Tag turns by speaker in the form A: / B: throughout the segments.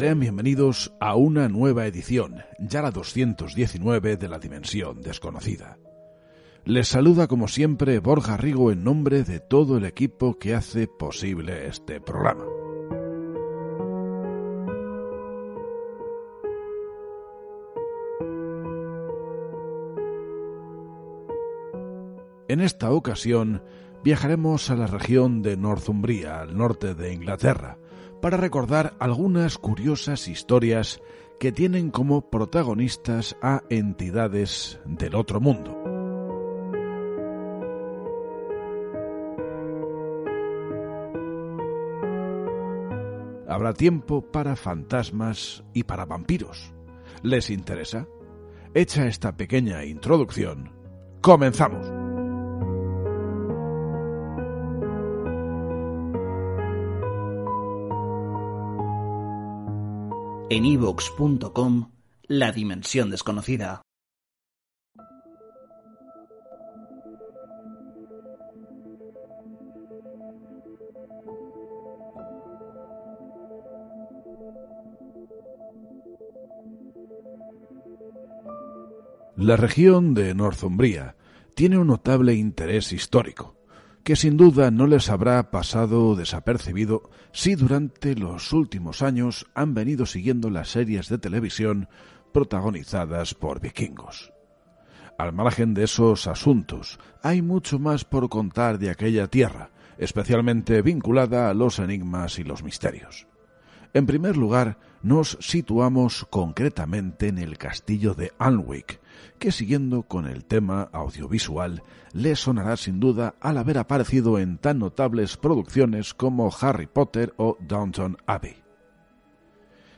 A: Sean bienvenidos a una nueva edición, ya la 219 de la Dimensión Desconocida. Les saluda como siempre Borja Rigo en nombre de todo el equipo que hace posible este programa. En esta ocasión viajaremos a la región de Northumbria, al norte de Inglaterra, para recordar algunas curiosas historias que tienen como protagonistas a entidades del otro mundo. Habrá tiempo para fantasmas y para vampiros. ¿Les interesa? Hecha esta pequeña introducción, comenzamos.
B: En ivox.com La Dimensión Desconocida.
A: La región de Northumbria tiene un notable interés histórico que sin duda no les habrá pasado desapercibido si durante los últimos años han venido siguiendo las series de televisión protagonizadas por vikingos. Al margen de esos asuntos, hay mucho más por contar de aquella tierra, especialmente vinculada a los enigmas y los misterios. En primer lugar, nos situamos concretamente en el castillo de Alnwick, que siguiendo con el tema audiovisual le sonará sin duda al haber aparecido en tan notables producciones como Harry Potter o Downton Abbey.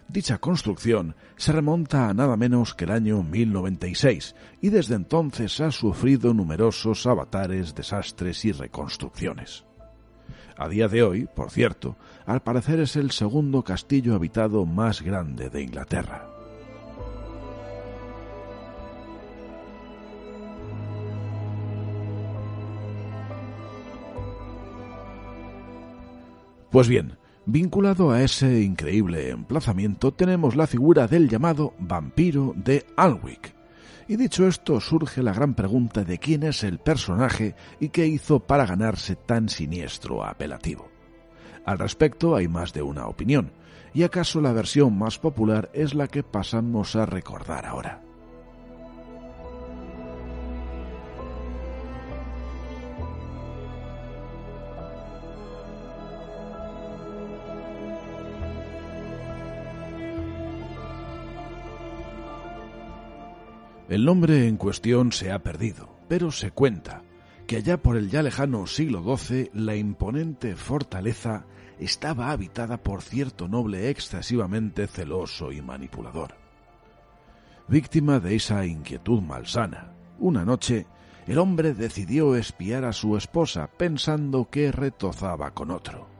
A: Dicha construcción se remonta a nada menos que el año 1096 y desde entonces ha sufrido numerosos avatares, desastres y reconstrucciones. A día de hoy, por cierto, al parecer es el segundo castillo habitado más grande de Inglaterra. Pues bien, vinculado a ese increíble emplazamiento tenemos la figura del llamado vampiro de Alnwick. Y dicho esto, surge la gran pregunta de quién es el personaje y qué hizo para ganarse tan siniestro apelativo. Al respecto hay más de una opinión, y acaso la versión más popular es la que pasamos a recordar ahora. El nombre en cuestión se ha perdido, pero se cuenta que allá por el ya lejano siglo XII la imponente fortaleza estaba habitada por cierto noble excesivamente celoso y manipulador. Víctima de esa inquietud malsana, una noche el hombre decidió espiar a su esposa pensando que retozaba con otro.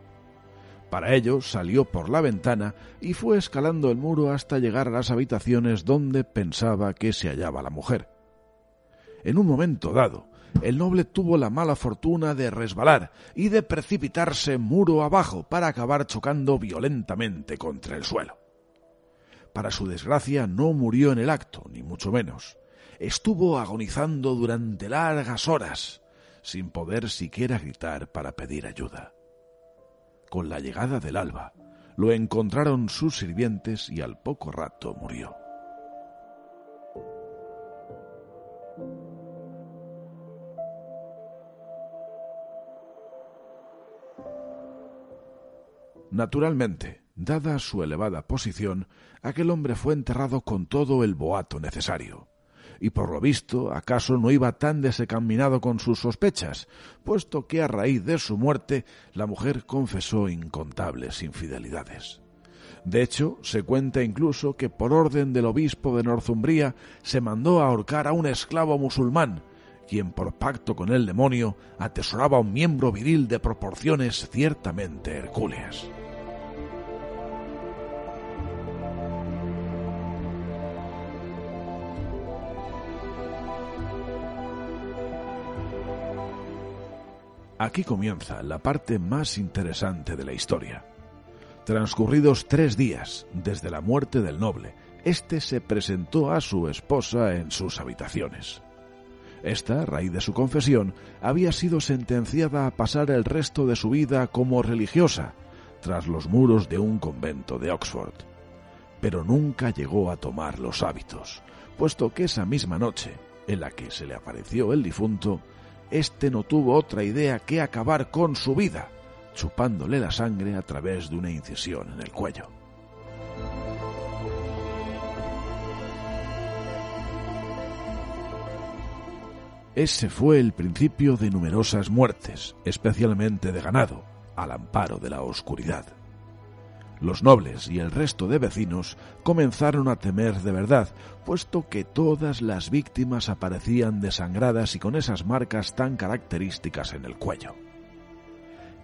A: Para ello salió por la ventana y fue escalando el muro hasta llegar a las habitaciones donde pensaba que se hallaba la mujer. En un momento dado, el noble tuvo la mala fortuna de resbalar y de precipitarse muro abajo para acabar chocando violentamente contra el suelo. Para su desgracia no murió en el acto, ni mucho menos. Estuvo agonizando durante largas horas, sin poder siquiera gritar para pedir ayuda con la llegada del alba, lo encontraron sus sirvientes y al poco rato murió. Naturalmente, dada su elevada posición, aquel hombre fue enterrado con todo el boato necesario y por lo visto acaso no iba tan desencaminado con sus sospechas, puesto que a raíz de su muerte la mujer confesó incontables infidelidades. De hecho, se cuenta incluso que por orden del obispo de Northumbria se mandó a ahorcar a un esclavo musulmán, quien por pacto con el demonio atesoraba un miembro viril de proporciones ciertamente hercúleas. Aquí comienza la parte más interesante de la historia. Transcurridos tres días desde la muerte del noble, éste se presentó a su esposa en sus habitaciones. Esta, a raíz de su confesión, había sido sentenciada a pasar el resto de su vida como religiosa, tras los muros de un convento de Oxford. Pero nunca llegó a tomar los hábitos, puesto que esa misma noche, en la que se le apareció el difunto, este no tuvo otra idea que acabar con su vida, chupándole la sangre a través de una incisión en el cuello. Ese fue el principio de numerosas muertes, especialmente de ganado, al amparo de la oscuridad. Los nobles y el resto de vecinos comenzaron a temer de verdad, puesto que todas las víctimas aparecían desangradas y con esas marcas tan características en el cuello.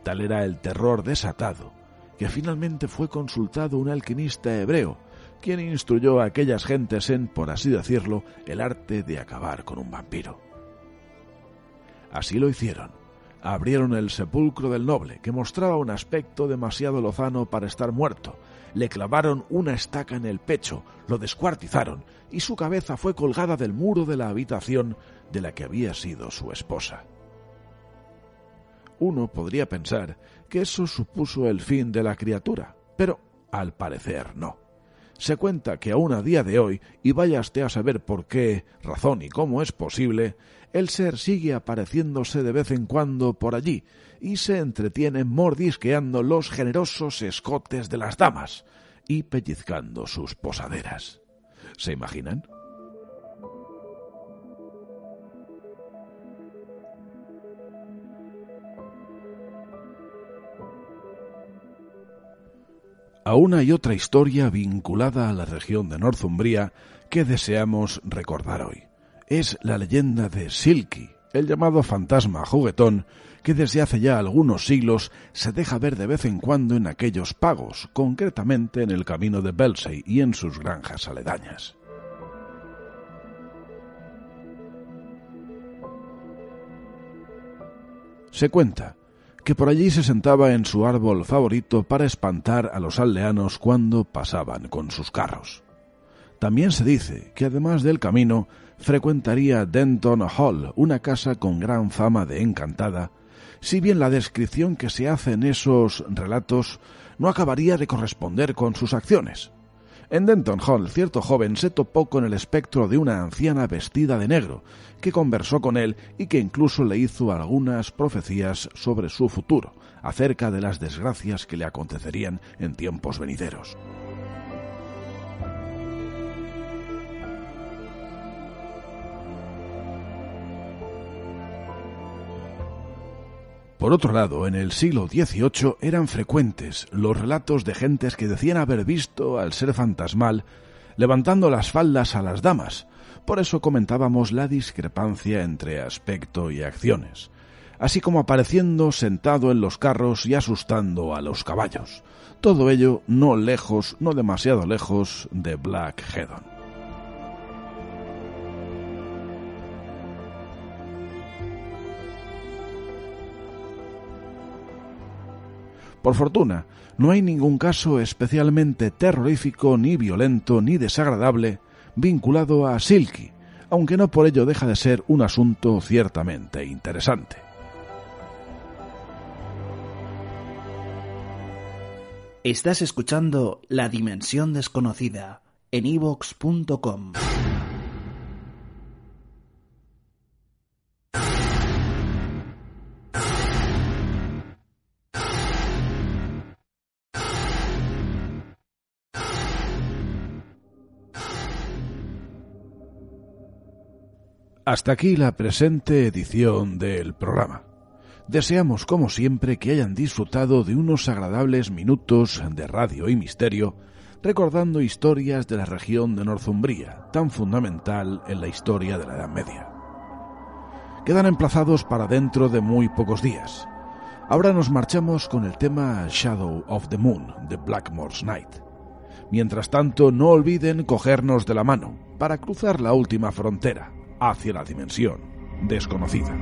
A: Tal era el terror desatado, que finalmente fue consultado un alquimista hebreo, quien instruyó a aquellas gentes en, por así decirlo, el arte de acabar con un vampiro. Así lo hicieron, abrieron el sepulcro del noble, que mostraba un aspecto demasiado lozano para estar muerto. Le clavaron una estaca en el pecho, lo descuartizaron, y su cabeza fue colgada del muro de la habitación de la que había sido su esposa. Uno podría pensar que eso supuso el fin de la criatura, pero al parecer no. Se cuenta que aún a día de hoy, y váyaste a saber por qué, razón y cómo es posible, el ser sigue apareciéndose de vez en cuando por allí y se entretiene mordisqueando los generosos escotes de las damas y pellizcando sus posaderas. ¿Se imaginan? a una y otra historia vinculada a la región de Northumbria que deseamos recordar hoy es la leyenda de Silky, el llamado fantasma juguetón que desde hace ya algunos siglos se deja ver de vez en cuando en aquellos pagos, concretamente en el camino de Belsey y en sus granjas aledañas. Se cuenta que por allí se sentaba en su árbol favorito para espantar a los aldeanos cuando pasaban con sus carros. También se dice que además del camino frecuentaría Denton Hall, una casa con gran fama de encantada, si bien la descripción que se hace en esos relatos no acabaría de corresponder con sus acciones. En Denton Hall, cierto joven se topó con el espectro de una anciana vestida de negro, que conversó con él y que incluso le hizo algunas profecías sobre su futuro, acerca de las desgracias que le acontecerían en tiempos venideros. Por otro lado, en el siglo XVIII eran frecuentes los relatos de gentes que decían haber visto al ser fantasmal levantando las faldas a las damas. Por eso comentábamos la discrepancia entre aspecto y acciones. así como apareciendo sentado en los carros y asustando a los caballos. Todo ello no lejos, no demasiado lejos de Black Hedon. Por fortuna, no hay ningún caso especialmente terrorífico, ni violento, ni desagradable vinculado a Silky, aunque no por ello deja de ser un asunto ciertamente interesante.
B: Estás escuchando La Dimensión Desconocida en evox.com.
A: Hasta aquí la presente edición del programa. Deseamos, como siempre, que hayan disfrutado de unos agradables minutos de radio y misterio, recordando historias de la región de Northumbria, tan fundamental en la historia de la Edad Media. Quedan emplazados para dentro de muy pocos días. Ahora nos marchamos con el tema Shadow of the Moon de Blackmore's Night. Mientras tanto, no olviden cogernos de la mano para cruzar la última frontera hacia la dimensión desconocida.